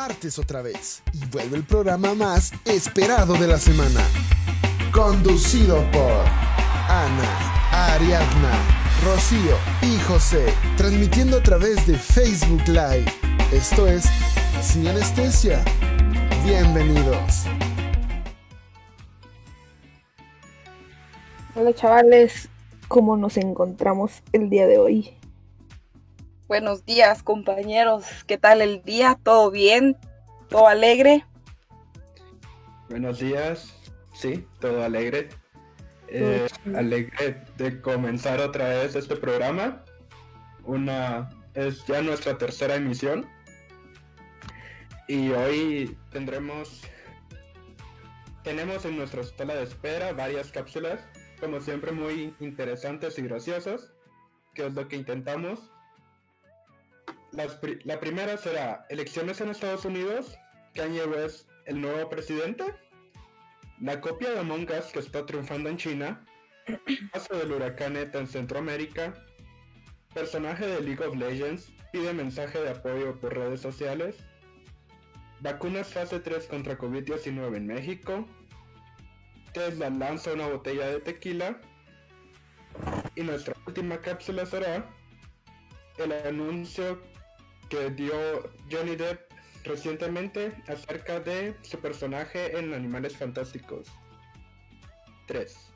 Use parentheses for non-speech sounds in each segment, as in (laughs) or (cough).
Es martes otra vez y vuelve el programa más esperado de la semana. Conducido por Ana, Ariadna, Rocío y José, transmitiendo a través de Facebook Live. Esto es Sin Anestesia. Bienvenidos. Hola chavales, ¿cómo nos encontramos el día de hoy? Buenos días compañeros, ¿qué tal el día? ¿Todo bien? ¿Todo alegre? Buenos días, sí, todo alegre. Eh, alegre de comenzar otra vez este programa. Una es ya nuestra tercera emisión. Y hoy tendremos tenemos en nuestra sala de espera varias cápsulas como siempre muy interesantes y graciosas, que es lo que intentamos. La primera será elecciones en Estados Unidos, Kanye West el nuevo presidente, la copia de Among Us que está triunfando en China, caso del huracán ETA en Centroamérica, personaje de League of Legends pide mensaje de apoyo por redes sociales, vacunas fase 3 contra COVID-19 en México, Tesla lanza una botella de tequila. Y nuestra última cápsula será el anuncio que dio Johnny Depp recientemente acerca de su personaje en Animales Fantásticos 3.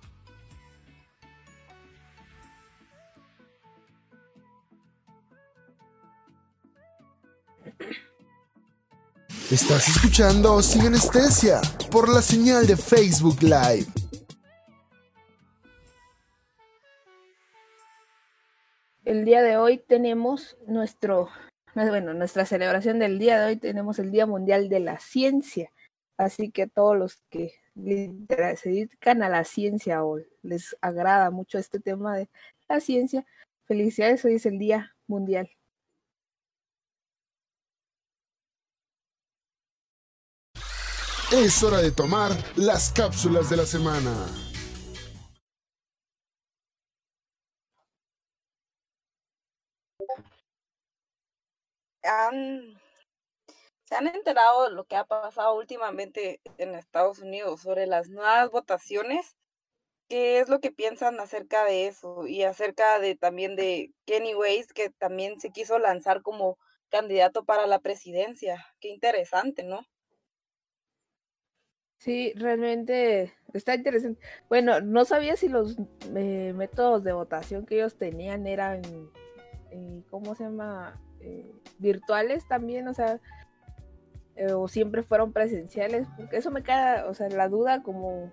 Estás escuchando Sin Anestesia por la señal de Facebook Live. El día de hoy tenemos nuestro, bueno, nuestra celebración del día de hoy tenemos el Día Mundial de la Ciencia. Así que todos los que se dedican a la ciencia o les agrada mucho este tema de la ciencia, felicidades, hoy es el Día Mundial Es hora de tomar las cápsulas de la semana. ¿Se han enterado de lo que ha pasado últimamente en Estados Unidos sobre las nuevas votaciones? ¿Qué es lo que piensan acerca de eso? Y acerca de también de Kenny Ways, que también se quiso lanzar como candidato para la presidencia. Qué interesante, ¿no? Sí, realmente está interesante. Bueno, no sabía si los eh, métodos de votación que ellos tenían eran, eh, ¿cómo se llama? Eh, virtuales también, o sea, o siempre fueron presenciales, porque eso me queda, o sea, la duda como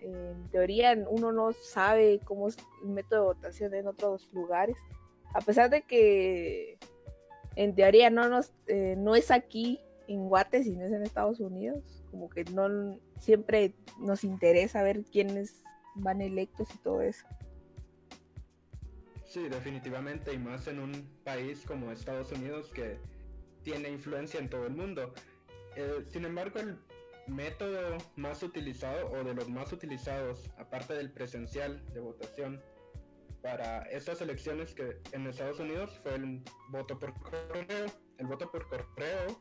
en teoría uno no sabe cómo es el método de votación en otros lugares, a pesar de que en teoría no, nos, no es aquí en Guate, sino es en Estados Unidos como que no siempre nos interesa ver quiénes van electos y todo eso. Sí, definitivamente, y más en un país como Estados Unidos que tiene influencia en todo el mundo. Eh, sin embargo, el método más utilizado o de los más utilizados, aparte del presencial de votación, para estas elecciones que en Estados Unidos fue el voto por correo. El voto por correo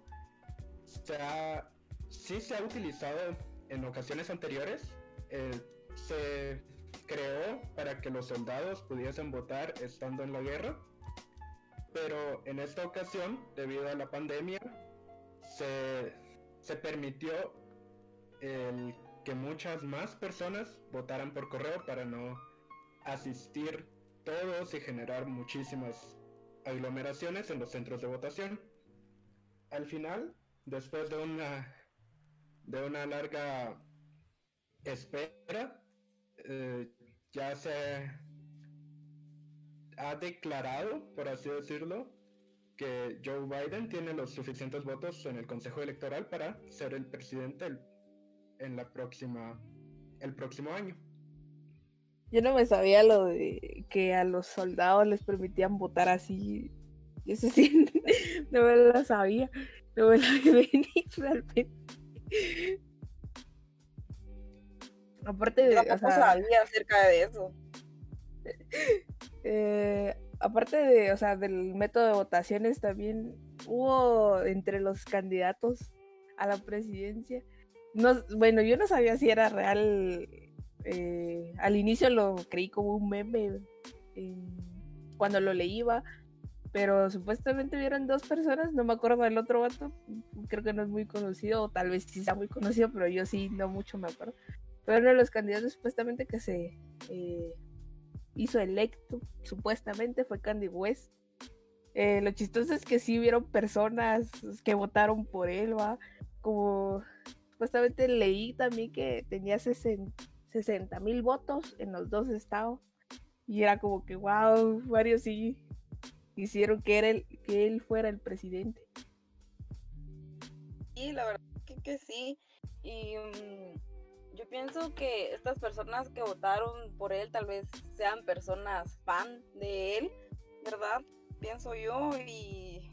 se ha sí se ha utilizado en ocasiones anteriores. Eh, se creó para que los soldados pudiesen votar estando en la guerra. Pero en esta ocasión, debido a la pandemia, se, se permitió el que muchas más personas votaran por correo para no asistir todos y generar muchísimas aglomeraciones en los centros de votación. Al final, después de una de una larga espera, eh, ya se ha declarado, por así decirlo, que Joe Biden tiene los suficientes votos en el Consejo Electoral para ser el presidente en la próxima, el próximo año. Yo no me sabía lo de que a los soldados les permitían votar así. Eso sí, (laughs) no me lo sabía. No me lo venir (laughs) realmente. Aparte de. o sabía acerca de eso. (laughs) Eh, aparte de, o sea, del método de votaciones, también hubo entre los candidatos a la presidencia. No, bueno, yo no sabía si era real. eh, al inicio lo creí como un meme eh, cuando lo leía, pero supuestamente vieron dos personas, no me acuerdo del otro vato, creo que no es muy conocido, o tal vez sí sea muy conocido, pero yo sí no mucho me acuerdo. Pero uno de los candidatos supuestamente que se eh, hizo electo, supuestamente fue Candy West. Eh, lo chistoso es que sí hubieron personas que votaron por él, va. Como supuestamente leí también que tenía 60 mil votos en los dos estados. Y era como que, wow, varios sí hicieron que él fuera el presidente. Sí, la verdad que, que sí. Y mm, yo pienso que estas personas que votaron por él tal vez sean personas fan de él, ¿verdad? Pienso yo. Y,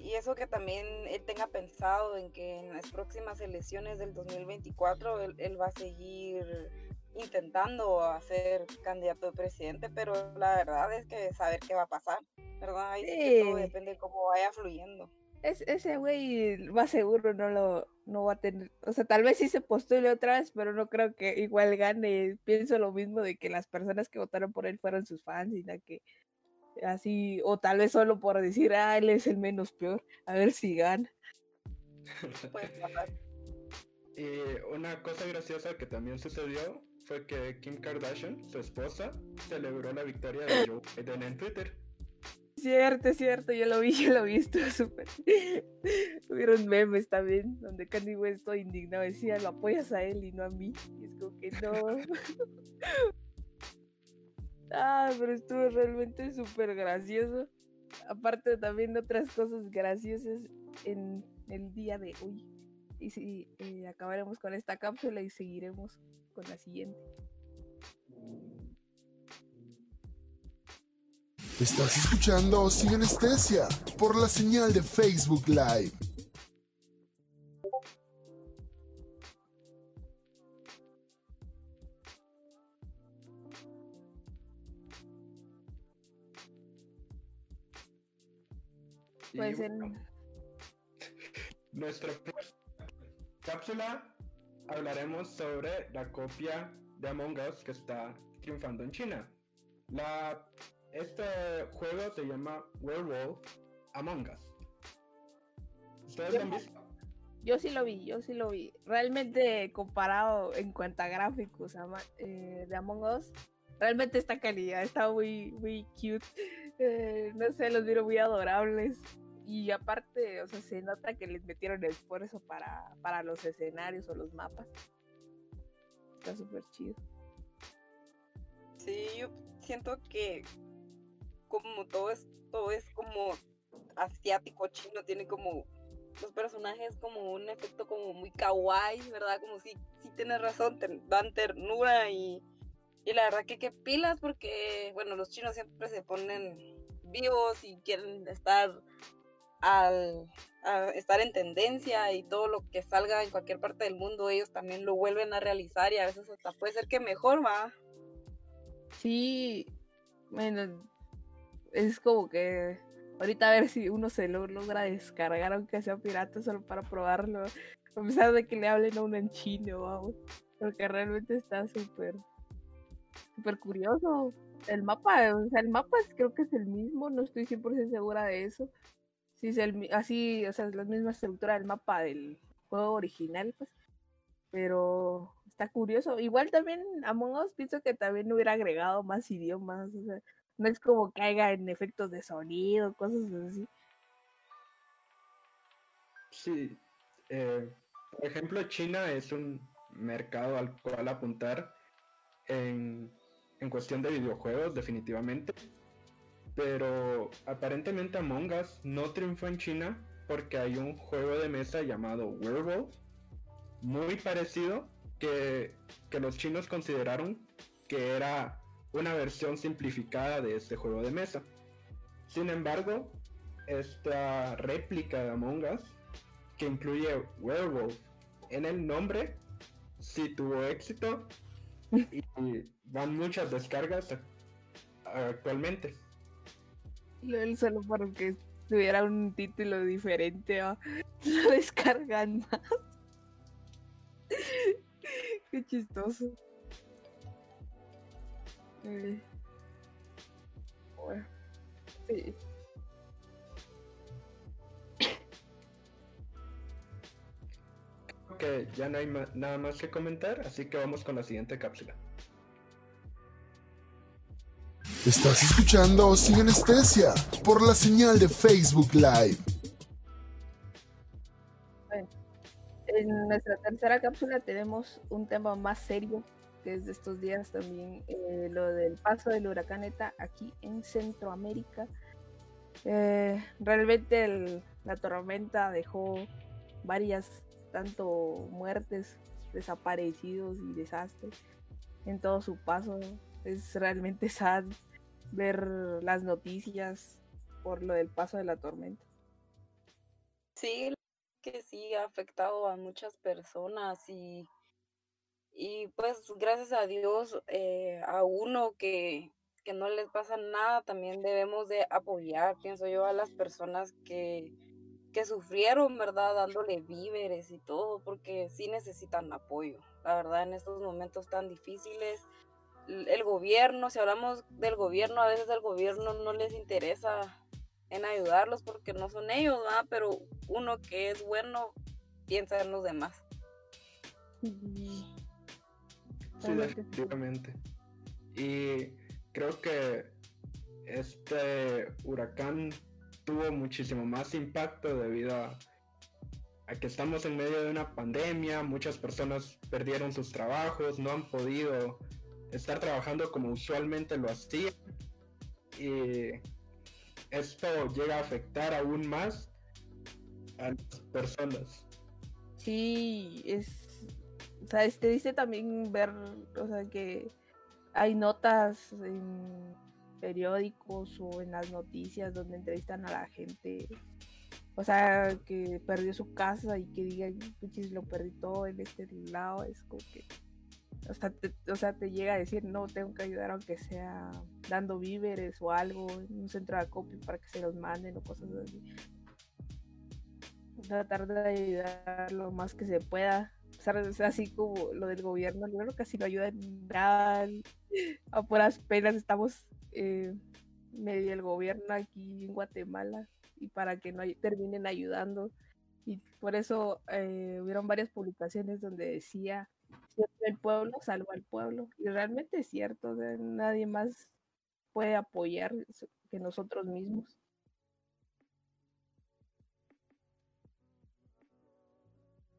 y eso que también él tenga pensado en que en las próximas elecciones del 2024 él, él va a seguir intentando hacer candidato de presidente, pero la verdad es que saber qué va a pasar, ¿verdad? Ahí sí que todo depende de cómo vaya fluyendo. Es, ese güey va seguro no lo no va a tener, o sea, tal vez sí se postule otra vez, pero no creo que igual gane. Pienso lo mismo de que las personas que votaron por él fueron sus fans y nada que así, o tal vez solo por decir, ah, él es el menos peor, a ver si gana. Puede (laughs) pasar. Y una cosa graciosa que también sucedió fue que Kim Kardashian, su esposa, celebró la victoria de Joe Biden en Twitter. Cierto, es cierto, yo lo vi, (laughs) yo lo vi, estuvo súper. (laughs) Hubieron memes también, donde Candy West todo indignado decía, lo apoyas a él y no a mí. Y es como que no. (laughs) ah, pero estuvo realmente súper gracioso. Aparte también de otras cosas graciosas en el día de hoy. Y sí, eh, acabaremos con esta cápsula y seguiremos con la siguiente. Estás escuchando Sin Anestesia por la señal de Facebook Live. Pues (laughs) nuestra cápsula hablaremos sobre la copia de Among Us que está triunfando en China. La, este juego se llama Werewolf Among Us. ¿Ustedes lo han visto? Yo sí lo vi, yo sí lo vi. Realmente comparado en cuanto a gráficos ama- eh, de Among Us, realmente esta calidad está muy, muy cute. Eh, no sé, los vieron muy adorables. Y aparte, o sea, se nota que les metieron esfuerzo para, para los escenarios o los mapas. Está súper chido. Sí, yo siento que como todo esto es como asiático, chino, tiene como los personajes como un efecto como muy kawaii, ¿verdad? Como si, si tienes razón, te dan ternura y, y la verdad que qué pilas porque, bueno, los chinos siempre se ponen vivos y quieren estar al estar en tendencia y todo lo que salga en cualquier parte del mundo ellos también lo vuelven a realizar y a veces hasta puede ser que mejor va. Sí, bueno, es como que ahorita a ver si uno se lo logra descargar, aunque sea pirata, solo para probarlo. A pesar de que le hablen a uno en chino, vamos. Porque realmente está súper, súper curioso. El mapa, o sea, el mapa creo que es el mismo, no estoy 100% segura de eso. Sí, es el, así, o sea, es la misma estructura del mapa del juego original, pues. Pero está curioso. Igual también Among Us pienso que también hubiera agregado más idiomas. O sea, no es como haya en efectos de sonido, cosas así. Sí. eh, por ejemplo, China es un mercado al cual apuntar en, en cuestión de videojuegos, definitivamente. Pero aparentemente Among Us no triunfó en China porque hay un juego de mesa llamado Werewolf, muy parecido, que, que los chinos consideraron que era una versión simplificada de este juego de mesa. Sin embargo, esta réplica de Among Us, que incluye Werewolf en el nombre, sí tuvo éxito (laughs) y van muchas descargas actualmente. Lol, solo porque tuviera un título diferente, ¿va? (laughs) lo descargan más. (laughs) Qué chistoso. Eh, Bueno, sí. que ya no hay nada más que comentar, así que vamos con la siguiente cápsula. Estás escuchando Sin Anestesia por la señal de Facebook Live. En nuestra tercera cápsula tenemos un tema más serio, que es de estos días también, eh, lo del paso del huracán ETA aquí en Centroamérica. Eh, realmente la tormenta dejó varias, tanto muertes, desaparecidos y desastres en todo su paso. Es realmente (laughs) sad ver las noticias por lo del paso de la tormenta. Sí, que sí ha afectado a muchas personas y, y pues gracias a Dios eh, a uno que, que no les pasa nada, también debemos de apoyar, pienso yo, a las personas que, que sufrieron, ¿verdad? Dándole víveres y todo, porque sí necesitan apoyo. La verdad, en estos momentos tan difíciles, el gobierno, si hablamos del gobierno, a veces el gobierno no les interesa en ayudarlos porque no son ellos, ¿verdad? Pero uno que es bueno piensa en los demás. Realmente sí. definitivamente. Y creo que este huracán tuvo muchísimo más impacto debido a, a que estamos en medio de una pandemia, muchas personas perdieron sus trabajos, no han podido estar trabajando como usualmente lo hacían. Y esto llega a afectar aún más a las personas. Sí, es. O sea, este dice también ver, o sea, que hay notas en periódicos o en las noticias donde entrevistan a la gente. O sea, que perdió su casa y que digan, puchis, lo perdí todo en este lado. Es como que. O sea, te, o sea, te llega a decir, no, tengo que ayudar aunque sea dando víveres o algo en un centro de acopio para que se los manden o cosas así tratar de ayudar lo más que se pueda. Sea, así como lo del gobierno, que casi no ayuda en nada. A puras penas estamos eh, medio el gobierno aquí en Guatemala y para que no terminen ayudando. Y por eso eh, hubieron varias publicaciones donde decía, "Sirve el pueblo, salva al pueblo. Y realmente es cierto, nadie más puede apoyar que nosotros mismos.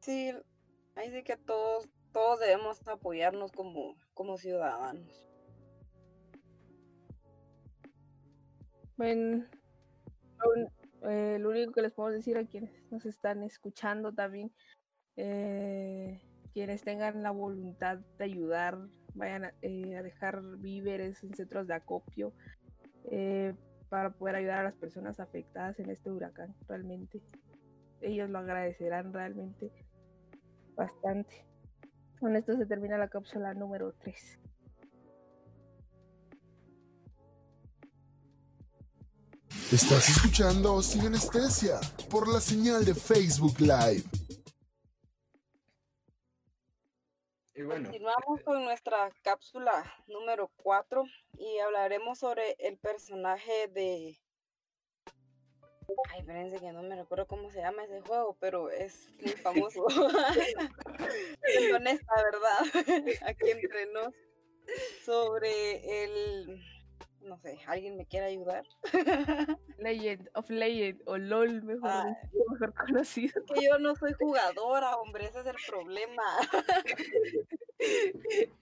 Sí, ahí sí que todos, todos debemos apoyarnos como, como ciudadanos. Bueno, lo eh, único que les puedo decir a quienes nos están escuchando también, eh, quienes tengan la voluntad de ayudar, vayan a, eh, a dejar víveres en centros de acopio eh, para poder ayudar a las personas afectadas en este huracán, realmente. Ellos lo agradecerán realmente bastante. Con esto se termina la cápsula número 3. Estás escuchando Sin Anestesia por la señal de Facebook Live. Y bueno, Continuamos con nuestra cápsula número 4 y hablaremos sobre el personaje de... Ay, espérense que no me recuerdo cómo se llama ese juego, pero es muy (laughs) famoso. (laughs) Siendo honesta, ¿verdad? (laughs) Aquí entre nos. Sobre el... No sé, ¿alguien me quiere ayudar? Legend of Legend o LOL, mejor, Ah. mejor conocido. Que yo no soy jugadora, hombre, ese es el problema.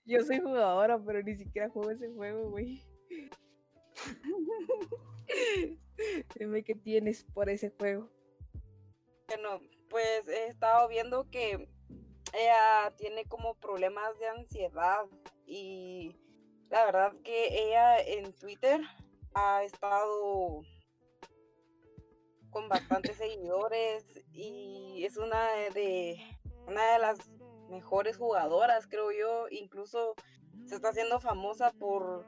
Yo soy jugadora, pero ni siquiera juego ese juego, güey. Dime qué tienes por ese juego. Bueno, pues he estado viendo que ella tiene como problemas de ansiedad y la verdad que ella en Twitter ha estado con bastantes (laughs) seguidores y es una de una de las mejores jugadoras, creo yo, incluso se está haciendo famosa por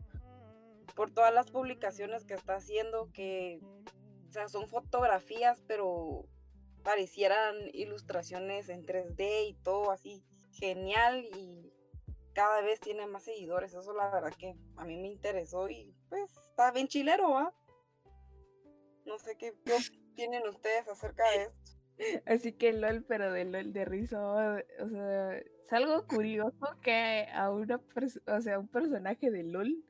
por todas las publicaciones que está haciendo que sea, son fotografías, pero parecieran ilustraciones en 3D y todo así genial y cada vez tiene más seguidores. Eso la verdad que a mí me interesó y pues está bien chilero, ¿va? No sé qué, tienen ustedes acerca de esto. (laughs) Así que LOL, pero de LOL de rizo, o sea, es algo curioso que a una o sea, un personaje de LOL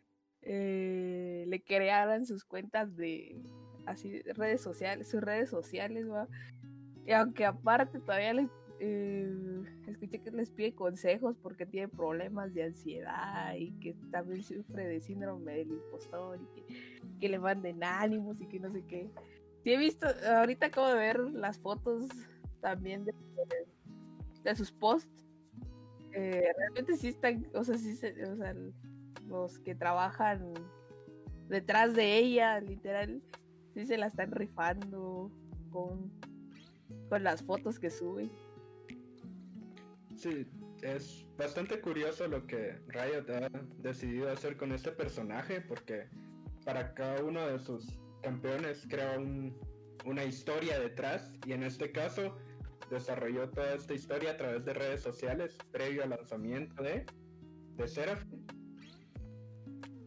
eh, le crearan sus cuentas de así redes sociales, sus redes sociales. Y aunque aparte todavía les eh, escuché que les pide consejos porque tiene problemas de ansiedad y que también sufre de síndrome del impostor y que, que le manden ánimos y que no sé qué. Sí he visto, ahorita acabo de ver las fotos también de, sus posts. Eh, realmente sí están, o sea, sí, o sea, los que trabajan detrás de ella, literal, sí se la están rifando con, con las fotos que suben. Sí, es bastante curioso lo que Riot ha decidido hacer con este personaje, porque para cada uno de sus campeones crea una historia detrás, y en este caso desarrolló toda esta historia a través de redes sociales previo al lanzamiento de, de Seraphim.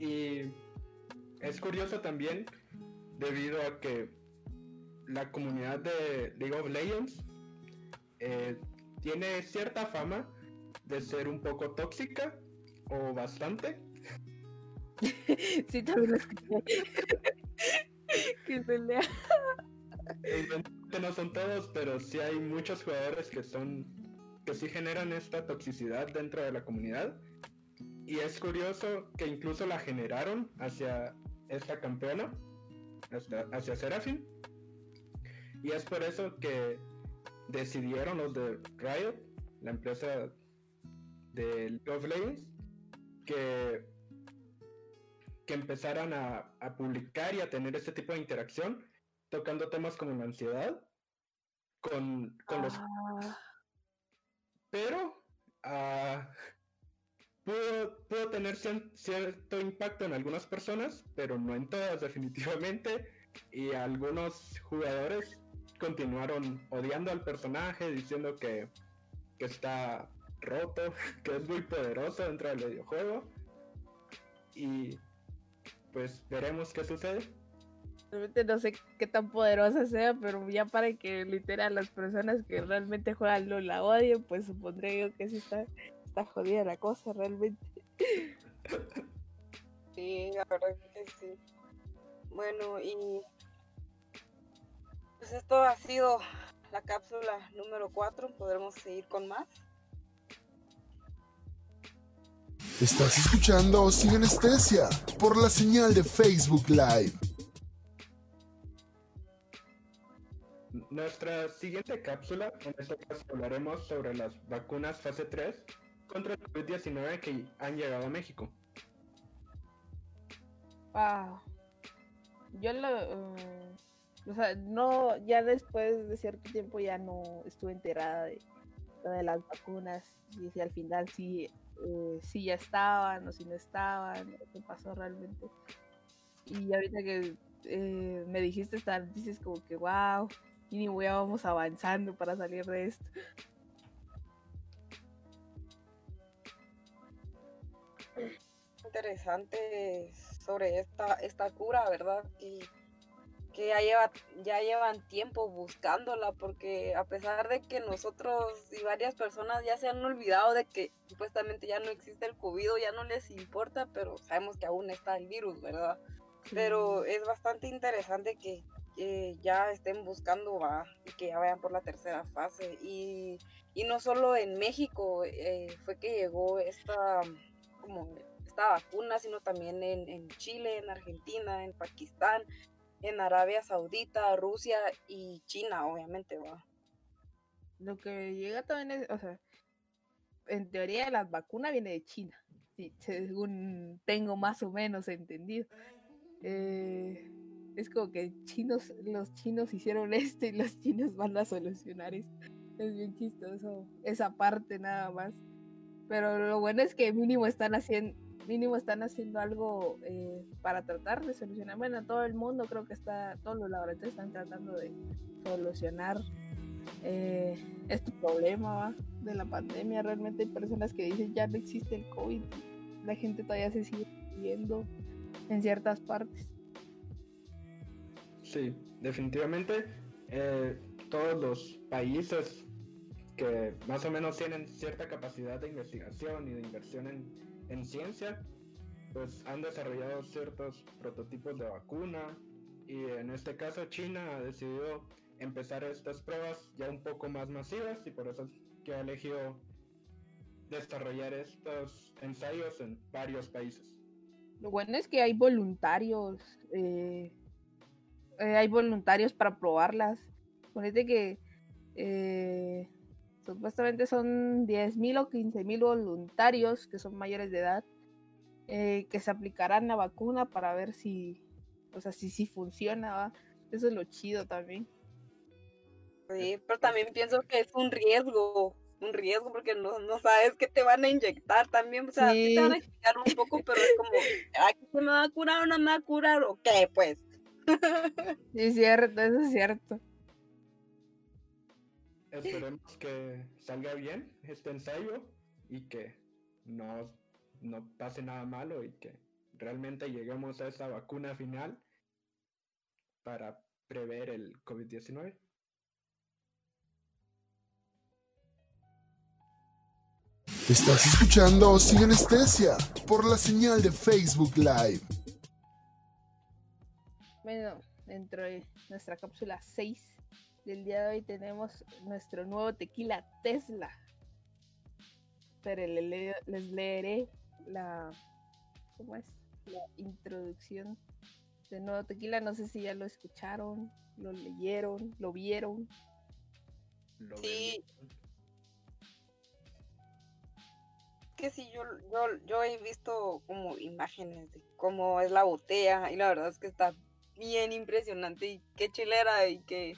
Y es curioso también debido a que la comunidad de League of Legends eh, tiene cierta fama de ser un poco tóxica o bastante. (laughs) sí, también lo escuché. (laughs) que no son todos, pero sí hay muchos jugadores que son que sí generan esta toxicidad dentro de la comunidad. Y es curioso que incluso la generaron hacia esta campeona, hacia, hacia Seraphim. Y es por eso que decidieron los de Riot, la empresa de League of Legends, que, que empezaran a, publicar y a tener este tipo de interacción, tocando temas como la ansiedad con, los... Ah. Pero uh, pudo, tener cierto impacto en algunas personas, pero no en todas (laughs) definitivamente. Y algunos jugadores continuaron odiando al personaje, diciendo que, está roto, (laughs) que es muy poderoso dentro del videojuego. Y pues veremos qué sucede. Realmente no sé qué tan poderosa sea, pero ya para que literal las personas que realmente juegan LOL la odien, pues supondré yo que sí está, está jodida la cosa realmente. Sí, la verdad que sí. Bueno, y pues esto ha sido la cápsula número 4. Podremos seguir con más. Estás escuchando Sin Anestesia por la señal de Facebook Live. Nuestra siguiente cápsula, en este caso hablaremos sobre las vacunas fase 3 contra el COVID-19 que han llegado a México. Wow. Yo lo... Uh, o sea, no, ya después de cierto tiempo ya no estuve enterada de, las vacunas y si al final sí, eh, sí ya estaban o si no estaban, qué pasó realmente. Y ahorita que eh, me dijiste esta noticia como que wow, y ni ya vamos avanzando para salir de esto. Interesante sobre esta, esta cura, ¿verdad? Y que ya, lleva, ya llevan tiempo buscándola, porque a pesar de que nosotros y varias personas ya se han olvidado de que supuestamente ya no existe el COVID, ya no les importa, pero sabemos que aún está el virus, ¿verdad? Pero es bastante interesante que, ya estén buscando y que ya vayan por la tercera fase. Y, no solo en México eh, fue que llegó esta, como esta vacuna, sino también en, en Chile, en Argentina, en Pakistán, en Arabia Saudita, Rusia y China, obviamente, va. Lo que llega también es, o sea, en teoría la vacuna viene de China, según tengo más o menos entendido. Eh, es como que chinos, los chinos hicieron (laughs) esto y los chinos van a solucionar esto. Es bien chistoso, esa parte nada más. Pero lo bueno es que mínimo están haciendo, mínimo están haciendo algo eh, para tratar de solucionar. Bueno, todo el mundo creo que está, todos los laboratorios están tratando de solucionar eh, este problema de la pandemia. Realmente hay personas que dicen ya no existe el COVID. La gente todavía se sigue viendo en ciertas partes. Sí, definitivamente eh, todos los países que más o menos tienen cierta capacidad de investigación y de inversión en, en ciencia, pues han desarrollado ciertos prototipos de vacuna y en este caso China ha decidido empezar estas pruebas ya un poco más masivas y por eso es que ha elegido desarrollar estos ensayos en varios países. Lo bueno es que hay voluntarios, eh, eh, hay voluntarios para probarlas. Ponete que eh, supuestamente son 10.000 o 15.000 voluntarios que son mayores de edad que se aplicarán la vacuna para ver si, o sea, si, si funciona. ¿va? Eso es lo chido también. Sí, pero también pienso que es un riesgo, un riesgo porque no, no sabes qué te van a inyectar también, o sea, sí. te van a explicar un poco, pero es como, (laughs) ¿aquí se me va a curar o no me va a curar o qué, pues? (laughs) Sí, es cierto, eso es cierto. Esperemos que salga bien este ensayo y que no, no pase nada malo y que realmente lleguemos a esa vacuna final para prever el COVID-19. Estás escuchando Sin Anestesia por la señal de Facebook Live. Bueno, dentro de nuestra cápsula 6 del día de hoy tenemos nuestro nuevo tequila Tesla. Pero les leeré la, ¿cómo es? la introducción del nuevo tequila. No sé si ya lo escucharon, lo leyeron, lo vieron. Lo sí. que sí, yo, yo, yo he visto como imágenes de cómo es la botella y la verdad es que está bien impresionante y qué chilera y que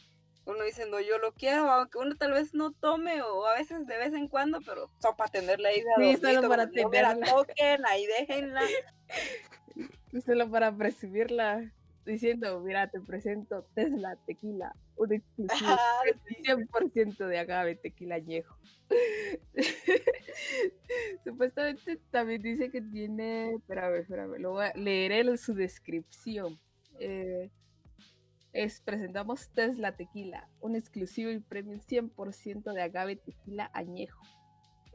uno diciendo yo lo quiero, aunque uno tal vez no tome o a veces de vez en cuando, pero solo para tenerla ahí de sí, solo para tenerla. No la toquen, ahí déjenla. (laughs) Solo para presumirla diciendo, mira, te presento Tesla Tequila, un exclusivo, 100% de agave tequila añejo. (laughs) Supuestamente también dice que tiene, espérame, espérame, lo voy a leeré su descripción. Eh, es, presentamos Tesla Tequila, un exclusivo y premium 100% de agave tequila añejo.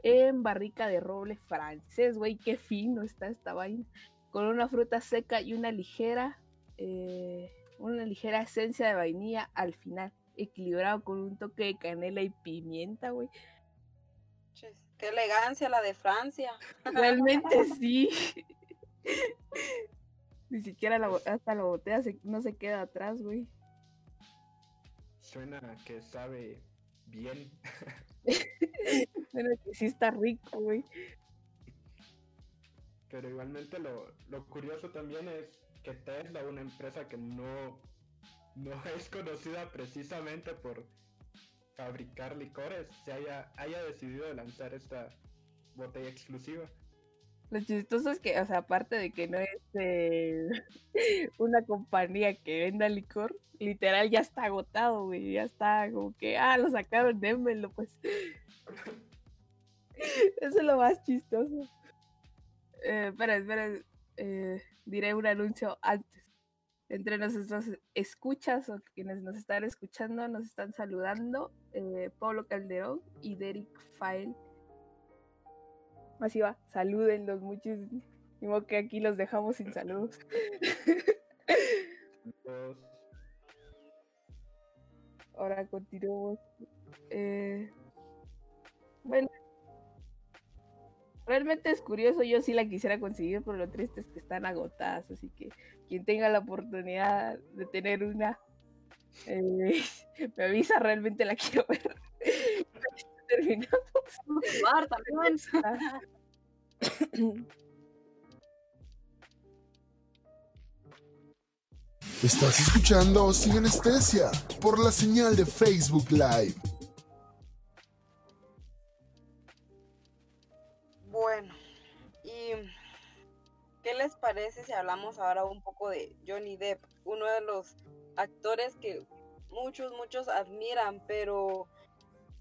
En barrica de roble francés, güey, qué fino está esta vaina. Con una fruta seca y una ligera eh, una ligera esencia de vainilla al final, equilibrado con un toque de canela y pimienta, güey. Qué elegancia la de Francia. Realmente (laughs) sí. Ni siquiera la, hasta la botella no se queda atrás, güey. Suena que sabe bien. (laughs) Suena que sí está rico, güey. Pero igualmente lo, lo curioso también es que Tesla, una empresa que no, no (laughs) es conocida precisamente por fabricar licores, se haya, haya decidido lanzar esta botella exclusiva. Lo chistoso es que, o sea, aparte de que no es eh, (laughs) una compañía que venda licor, literal ya está agotado, güey. Ya está como que, ah, lo sacaron, démelo, pues. (laughs) Eso es lo más chistoso. Eh, espera, espera. Eh, diré un anuncio antes. Entre nuestros escuchas o quienes nos están escuchando, nos están saludando eh, Pablo Calderón y Derek Fael. Así va, salúdenlos muchísimo que aquí los dejamos sin saludos. (laughs) Ahora continuamos. Eh, bueno, Realmente es curioso, yo sí la quisiera conseguir, pero lo triste es que están agotadas, así que quien tenga la oportunidad de tener una, eh, (laughs) me avisa, realmente la quiero ver. Terminamos. Estás escuchando Sin Anestesia por la señal de Facebook Live. Bueno, y ¿qué les parece si hablamos ahora un poco de Johnny Depp? Uno de los actores que muchos, muchos admiran, pero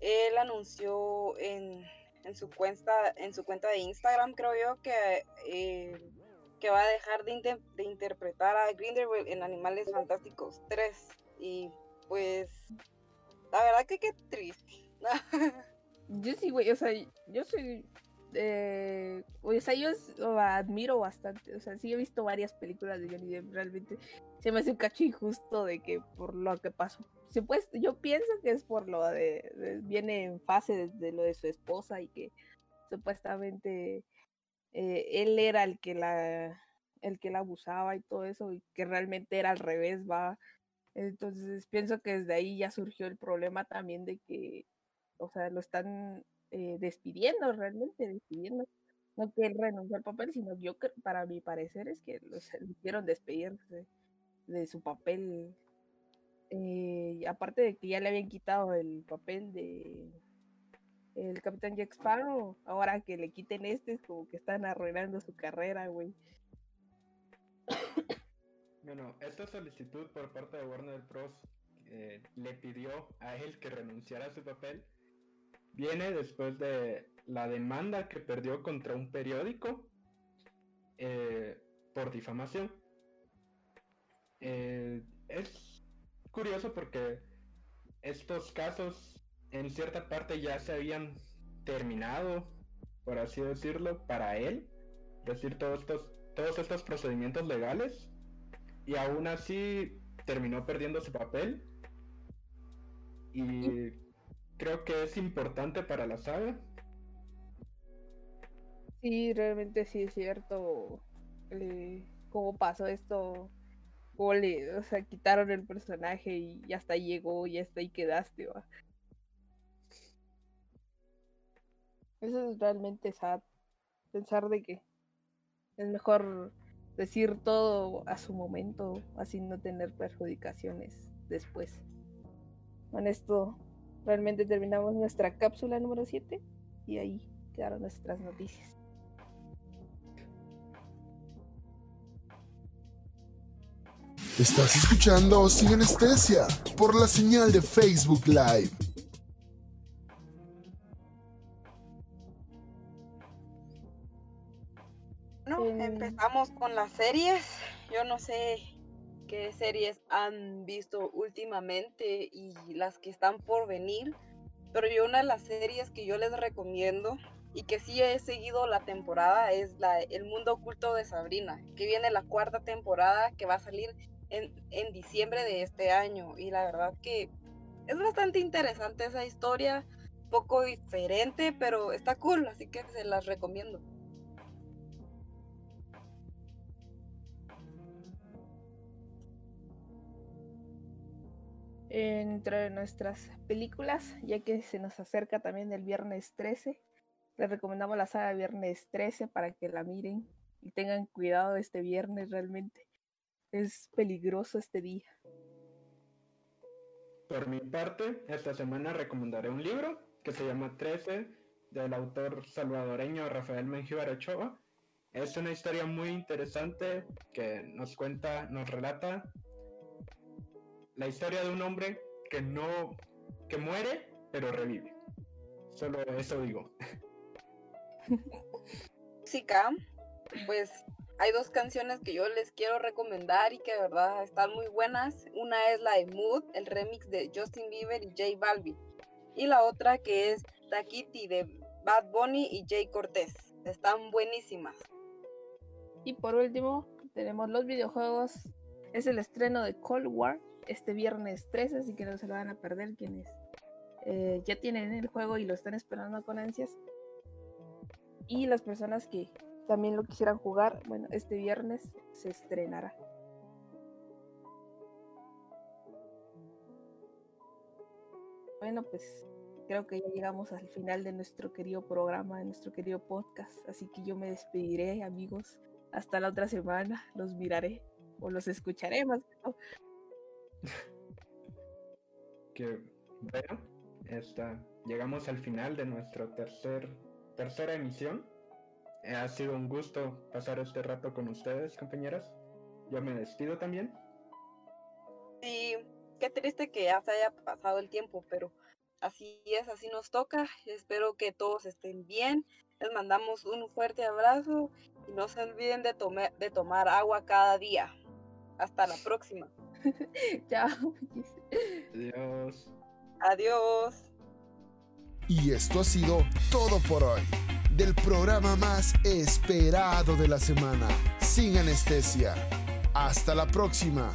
él anunció en, su cuenta, en su cuenta de Instagram, creo yo, que, eh, que va a dejar de, interpretar a Grindelwald en Animales Fantásticos 3. Y pues, la verdad que qué triste. (laughs) yo sí, güey, o sea, yo soy eh, o sea, yo admiro bastante, o sea, sí he visto varias películas de Johnny Depp, realmente se me hace un cacho injusto de que por lo que pasó. Se pues, yo pienso que es por lo de, viene en fase de, lo de su esposa y que supuestamente eh, él era el que la el que la abusaba y todo eso y que realmente era al revés, va. Entonces pienso que desde ahí ya surgió el problema también de que, o sea, lo están eh, despidiendo, realmente despidiendo. No que él renunció al papel, sino yo, para mi parecer, es que lo hicieron despedirse de su papel. Eh, aparte de que ya le habían quitado el papel de el Capitán Jack Sparrow, ahora que le quiten este, es como que están arruinando su carrera, güey. Bueno, esta solicitud por parte de Warner Bros. Eh, le pidió a él que renunciara a su papel viene después de la demanda que perdió contra un periódico eh, por difamación. Es curioso porque estos casos en cierta parte ya se habían terminado, por así decirlo, para él, es decir, todos estos, todos estos procedimientos legales, y aún así terminó perdiendo su papel. Y creo que es importante para la saga. Sí, realmente sí es cierto eh, cómo pasó esto. O sea, quitaron el personaje y hasta llegó y hasta ahí quedaste. Eso es realmente sad. Pensar de que es mejor decir todo a su momento, así no tener perjudicaciones después. Con esto realmente terminamos nuestra cápsula número 7 y ahí quedaron nuestras noticias. Estás escuchando Sin Anestesia por la señal de Facebook Live. No, empezamos con las series. Yo no sé qué series han visto últimamente y las que están por venir. Pero yo una de las series que yo les recomiendo y que sí he seguido la temporada es la El Mundo Oculto de Sabrina, que viene la cuarta temporada que va a salir en, diciembre de este año. Y la verdad que es bastante interesante esa historia, poco diferente, pero está cool, así que se las recomiendo. entre nuestras películas, ya que se nos acerca también el viernes 13. Les recomendamos la saga Viernes 13 para que la miren y tengan cuidado este viernes realmente. Es peligroso este día. Por mi parte, esta semana recomendaré un libro que se llama 13 del autor salvadoreño Rafael Mengíbar Ochoa. Es una historia muy interesante que nos cuenta, nos relata la historia de un hombre que no, que muere, pero revive. Solo eso digo. (laughs) Música, pues hay dos canciones que yo les quiero recomendar y que de verdad están muy buenas. Una es la de Mood, el remix de Justin Bieber y J Balvin. Y la otra que es Kitty de Bad Bunny y Jay Cortez. Están buenísimas. Y por último, tenemos los videojuegos. Es el estreno de Cold War, este viernes 13, así que no se lo van a perder quienes eh, ya tienen el juego y lo están esperando con ansias. Y las personas que también lo quisieran jugar, bueno, este viernes se estrenará. Bueno, pues creo que ya llegamos al final de nuestro querido programa, de nuestro querido podcast. Así que yo me despediré, amigos. Hasta la otra semana. Los miraré o los escucharé más. que (laughs) bueno, esta, llegamos al final de nuestra tercer, tercera emisión. Eh, ha sido un gusto pasar este rato con ustedes, compañeras. Yo me despido también. Sí, qué triste que ya se haya pasado el tiempo, pero así es, así nos toca. Espero que todos estén bien. Les mandamos un fuerte abrazo y no se olviden de, de tomar agua cada día. Hasta la próxima. (laughs) Chao. Adiós. Adiós. Y esto ha sido todo por hoy. Del programa más esperado de la semana. Sin anestesia. Hasta la próxima.